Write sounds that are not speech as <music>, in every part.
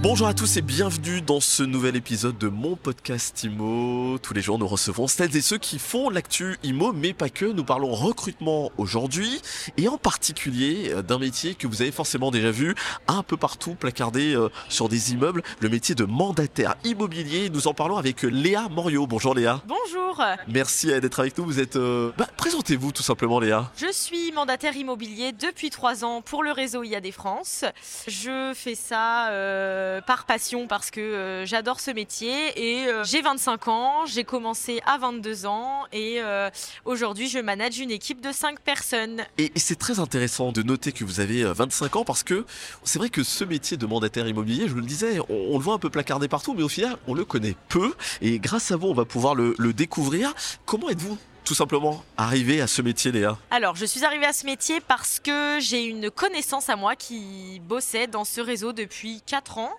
Bonjour à tous et bienvenue dans ce nouvel épisode de mon podcast IMO. Tous les jours, nous recevons celles et ceux qui font l'actu IMO, mais pas que. Nous parlons recrutement aujourd'hui et en particulier euh, d'un métier que vous avez forcément déjà vu un peu partout placardé euh, sur des immeubles, le métier de mandataire immobilier. Nous en parlons avec Léa Morio. Bonjour Léa. Bonjour, Merci euh, d'être avec nous. Vous êtes. euh, bah, Présentez-vous tout simplement Léa. je suis mandataire immobilier depuis trois ans pour le réseau IAD France. Je fais ça euh, par passion parce que euh, j'adore ce métier et euh, j'ai 25 ans, j'ai commencé à 22 ans et euh, aujourd'hui je manage une équipe de 5 personnes. Et c'est très intéressant de noter que vous avez euh, 25 ans parce que c'est vrai que ce métier de mandataire immobilier, je vous le disais, on, le voit un peu placardé partout, mais au final, on le connaît peu. Et grâce à vous, on va pouvoir le découvrir. Comment êtes-vous tout simplement arrivé à ce métier, Léa Alors je suis arrivée à ce métier parce que j'ai une connaissance à moi qui bossait dans ce réseau depuis 4 ans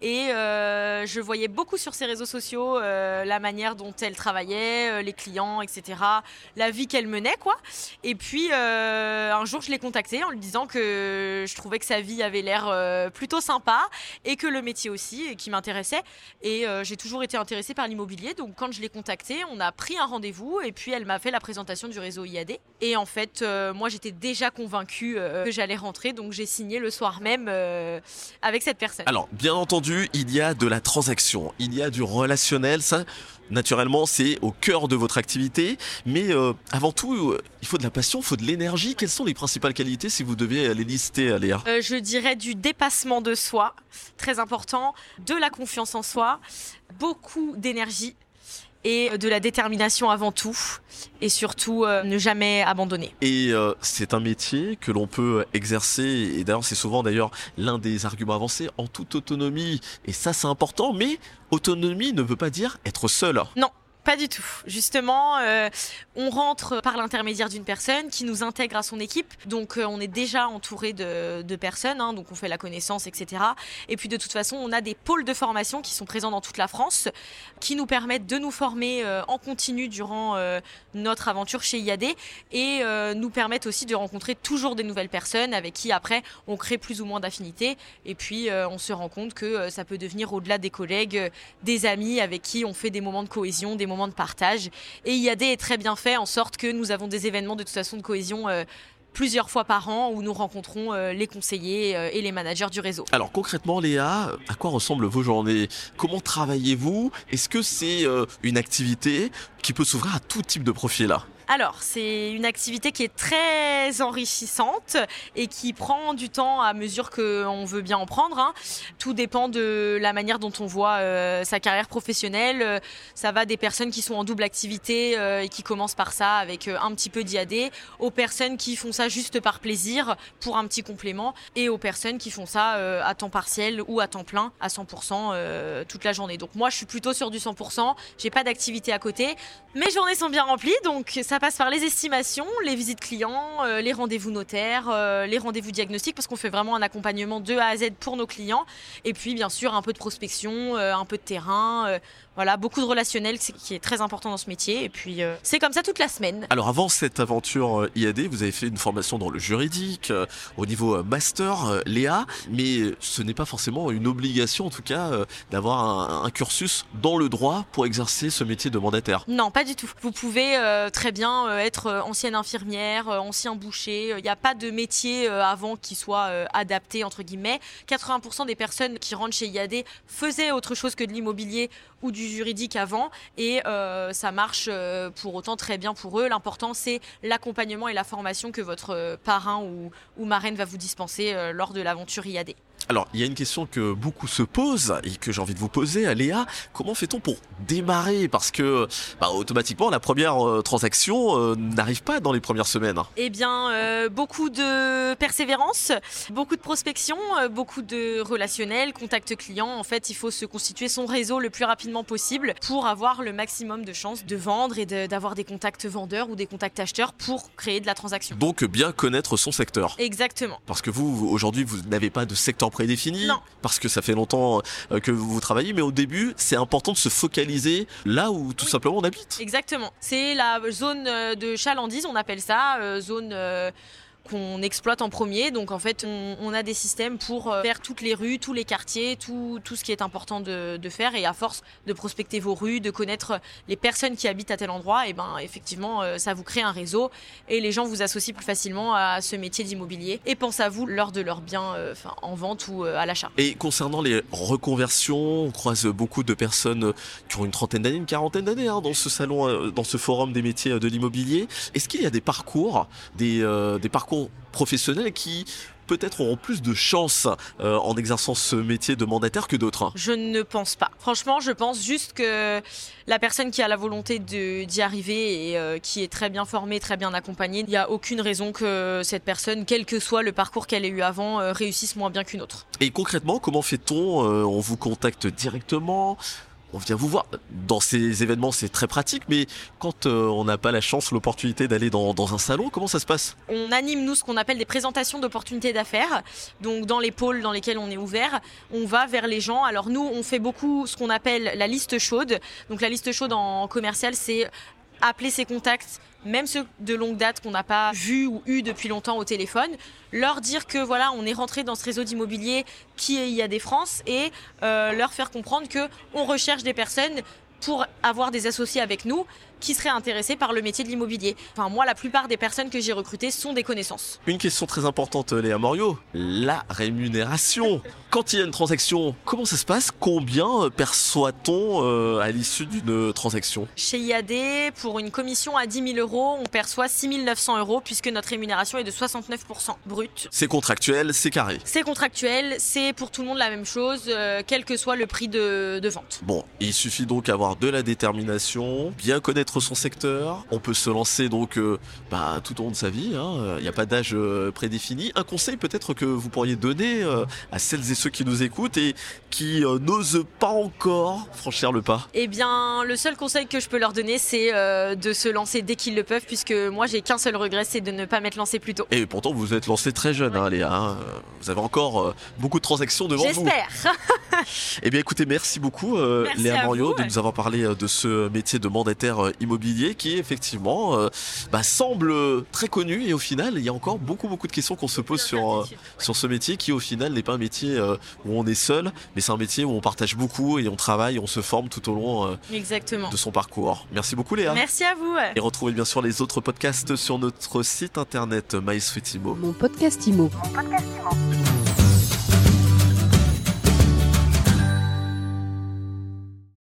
et euh, je voyais beaucoup sur ses réseaux sociaux euh, la manière dont elle travaillait, euh, les clients, etc. La vie qu'elle menait, quoi. Et puis un jour, je l'ai contactée en lui disant que je trouvais que sa vie avait l'air plutôt sympa et que le métier aussi, et qui m'intéressait. Et j'ai toujours été intéressée par l'immobilier. Donc quand je l'ai contactée, on a pris un rendez-vous et puis elle m'a fait la présentation du réseau IAD. Et en fait, euh, moi, j'étais déjà convaincue euh, que j'allais rentrer, donc j'ai signé le soir même euh, avec cette personne. Alors, bien entendu, il y a de la transaction, il y a du relationnel, ça... Naturellement, c'est au cœur de votre activité, mais avant tout, il faut de la passion, il faut de l'énergie. Quelles sont les principales qualités si vous deviez les lister, Léa je dirais du dépassement de soi, très important, de la confiance en soi, beaucoup d'énergie et de la détermination avant tout, et surtout euh, ne jamais abandonner. Et euh, c'est un métier que l'on peut exercer, et d'ailleurs c'est souvent d'ailleurs l'un des arguments avancés, en toute autonomie. Et ça c'est important, mais autonomie ne veut pas dire être seul. Non. Pas du tout. Justement, euh, on rentre par l'intermédiaire d'une personne qui nous intègre à son équipe. Donc, euh, on est déjà entouré de, personnes, hein, donc on fait la connaissance, etc. Et puis, de toute façon, on a des pôles de formation qui sont présents dans toute la France, qui nous permettent de nous former euh, en continu durant notre aventure chez IAD et nous permettent aussi de rencontrer toujours des nouvelles personnes avec qui, après, on crée plus ou moins d'affinités. Et puis, on se rend compte que ça peut devenir, au-delà des collègues, des amis avec qui on fait des moments de cohésion, des moments de partage. Et IAD est très bien fait en sorte que nous avons des événements de toute façon de cohésion euh, plusieurs fois par an où nous rencontrons euh, les conseillers euh, et les managers du réseau. Alors concrètement, Léa, à quoi ressemblent vos journées? Comment travaillez-vous? Est-ce que c'est une activité qui peut s'ouvrir à tout type de profil là? Alors, c'est une activité qui est très enrichissante et qui prend du temps à mesure qu'on veut bien en prendre. hein. Tout dépend de la manière dont on voit euh, sa carrière professionnelle. Euh, Ça va des personnes qui sont en double activité euh, et qui commencent par ça avec un petit peu d'IAD, aux personnes qui font ça juste par plaisir pour un petit complément et aux personnes qui font ça à temps partiel ou à temps plein à 100% euh, toute la journée. Donc moi, je suis plutôt sur du 100%. J'ai pas d'activité à côté. Mes journées sont bien remplies, donc ça passe par les estimations, les visites clients, euh, les rendez-vous notaires, euh, les rendez-vous diagnostiques, parce qu'on fait vraiment un accompagnement de A à Z pour nos clients. Et puis, bien sûr, un peu de prospection, euh, un peu de terrain, voilà, beaucoup de relationnel, qui est très important dans ce métier. Et puis, c'est comme ça toute la semaine. Alors avant cette aventure IAD, vous avez fait une formation dans le juridique, au niveau master, Léa, mais ce n'est pas forcément une obligation en tout cas d'avoir un, un cursus dans le droit pour exercer ce métier de mandataire. Non, pas du tout. Vous pouvez très bien euh, être euh, ancienne infirmière, euh, ancien boucher. Il n'y a pas de métier avant qui soit adapté, entre guillemets. 80% des personnes qui rentrent chez IAD faisaient autre chose que de l'immobilier ou du juridique avant. Et ça marche pour autant très bien pour eux. L'important, c'est l'accompagnement et la formation que votre parrain ou, ou marraine va vous dispenser lors de l'aventure IAD. Alors, il y a une question que beaucoup se posent et que j'ai envie de vous poser à Léa. Comment fait-on pour démarrer? Parce que, bah, automatiquement, la première euh, transaction euh, n'arrive pas dans les premières semaines. Eh bien, euh, beaucoup de persévérance, beaucoup de prospection, beaucoup de relationnel, contact client. En fait, il faut se constituer son réseau le plus rapidement possible pour avoir le maximum de chances de vendre et de- d'avoir des contacts vendeurs ou des contacts acheteurs pour créer de la transaction. Donc, bien connaître son secteur. Exactement. Parce que vous, vous, aujourd'hui, vous n'avez pas de secteur prédéfinie Non. parce que ça fait longtemps euh, que vous travaillez, mais au début, c'est important de se focaliser là où tout Oui. simplement on habite. Exactement. C'est la zone euh, de chalandise, on appelle ça, euh, zone euh, qu'on exploite en premier. Donc en fait, on, a des systèmes pour euh, faire toutes les rues, tous les quartiers, tout, tout ce qui est important de, faire. Et à force de prospecter vos rues, de connaître les personnes qui habitent à tel endroit, et ben effectivement, euh, ça vous crée un réseau et les gens vous associent plus facilement à ce métier d'immobilier et pensent à vous lors de leurs biens euh, en vente ou à l'achat. Et concernant les reconversions, on croise beaucoup de personnes qui ont une trentaine d'années, une quarantaine d'années hein, dans ce salon, dans ce forum des métiers de l'immobilier. Est-ce qu'il y a des parcours, des, des parcours professionnels qui peut-être auront plus de chance euh, en exerçant ce métier de mandataire que d'autres hein Je ne pense pas. Franchement, je pense juste que la personne qui a la volonté d'y arriver et euh, qui est très bien formée, très bien accompagnée, il n'y a aucune raison que cette personne, quel que soit le parcours qu'elle ait eu avant, euh, réussisse moins bien qu'une autre. Et concrètement, comment fait-on On vous contacte directement on vient vous voir. Dans ces événements, c'est très pratique, mais quand euh, on n'a pas la chance, l'opportunité d'aller dans, dans un salon, comment ça se passe? On anime, nous, ce qu'on appelle des présentations d'opportunités d'affaires. Donc, dans les pôles dans lesquels on est ouvert, on va vers les gens. Alors, nous, on fait beaucoup ce qu'on appelle la liste chaude. Donc, la liste chaude en commercial, c'est appeler ses contacts, même ceux de longue date qu'on n'a pas vus ou eu depuis longtemps au téléphone, leur dire que voilà, on est rentré dans ce réseau d'immobilier qui est IA des France et euh, leur faire comprendre que on recherche des personnes pour avoir des associés avec nous qui seraient intéressés par le métier de l'immobilier. Enfin, moi, la plupart des personnes que j'ai recrutées sont des connaissances. Une question très importante, Léa Morio, la rémunération. <laughs> Quand il y a une transaction, comment ça se passe? Combien euh, perçoit-on euh, à l'issue d'une transaction? Chez IAD, pour une commission à 10 000 euros, on perçoit 6 900 euros puisque notre rémunération est de 69% brut. C'est contractuel, c'est carré. C'est contractuel, c'est pour tout le monde la même chose, euh, quel que soit le prix de, de vente. Bon, il suffit donc d'avoir de la détermination, bien connaître son secteur. On peut se lancer donc euh, bah, tout au long de sa vie. hein. Il n'y a pas d'âge euh, prédéfini. Un conseil peut-être que vous pourriez donner euh, à celles et ceux qui nous écoutent et qui euh, n'osent pas encore franchir le pas. Eh bien, le seul conseil que je peux leur donner, c'est euh, de se lancer dès qu'ils le peuvent, puisque moi, j'ai qu'un seul regret, c'est de ne pas m'être lancé plus tôt. Et pourtant, vous êtes lancé très jeune, hein, Léa. hein. Vous avez encore euh, beaucoup de transactions devant vous. J'espère. <laughs> Eh bien, écoutez, merci beaucoup, euh, Merci Léa vous. de nous avoir parlé de ce métier de mandataire immobilier qui, effectivement, euh, bah, semble très connu. Et au final, il y a encore beaucoup, beaucoup de questions qu'on se pose sur, euh, sur ce métier qui, au final, n'est pas un métier euh, où on est seul, mais c'est un métier où on partage beaucoup et on travaille, on se forme tout au long euh, Exactement. de son parcours. Merci beaucoup, Léa. Merci à vous. Et retrouvez bien sûr les autres podcasts sur notre site internet MySweetimo. Mon podcast IMO. Mon podcast Imo.